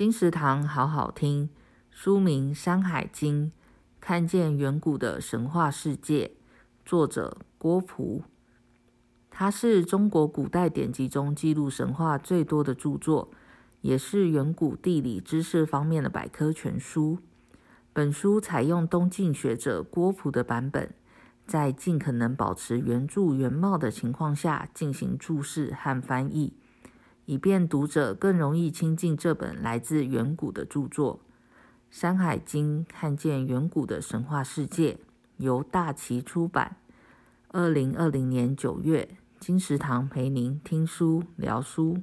金石堂好好听，书名《山海经》，看见远古的神话世界。作者郭璞，它是中国古代典籍中记录神话最多的著作，也是远古地理知识方面的百科全书。本书采用东晋学者郭璞的版本，在尽可能保持原著原貌的情况下进行注释和翻译。以便读者更容易亲近这本来自远古的著作，《山海经》看见远古的神话世界，由大旗出版。二零二零年九月，金石堂陪您听书聊书。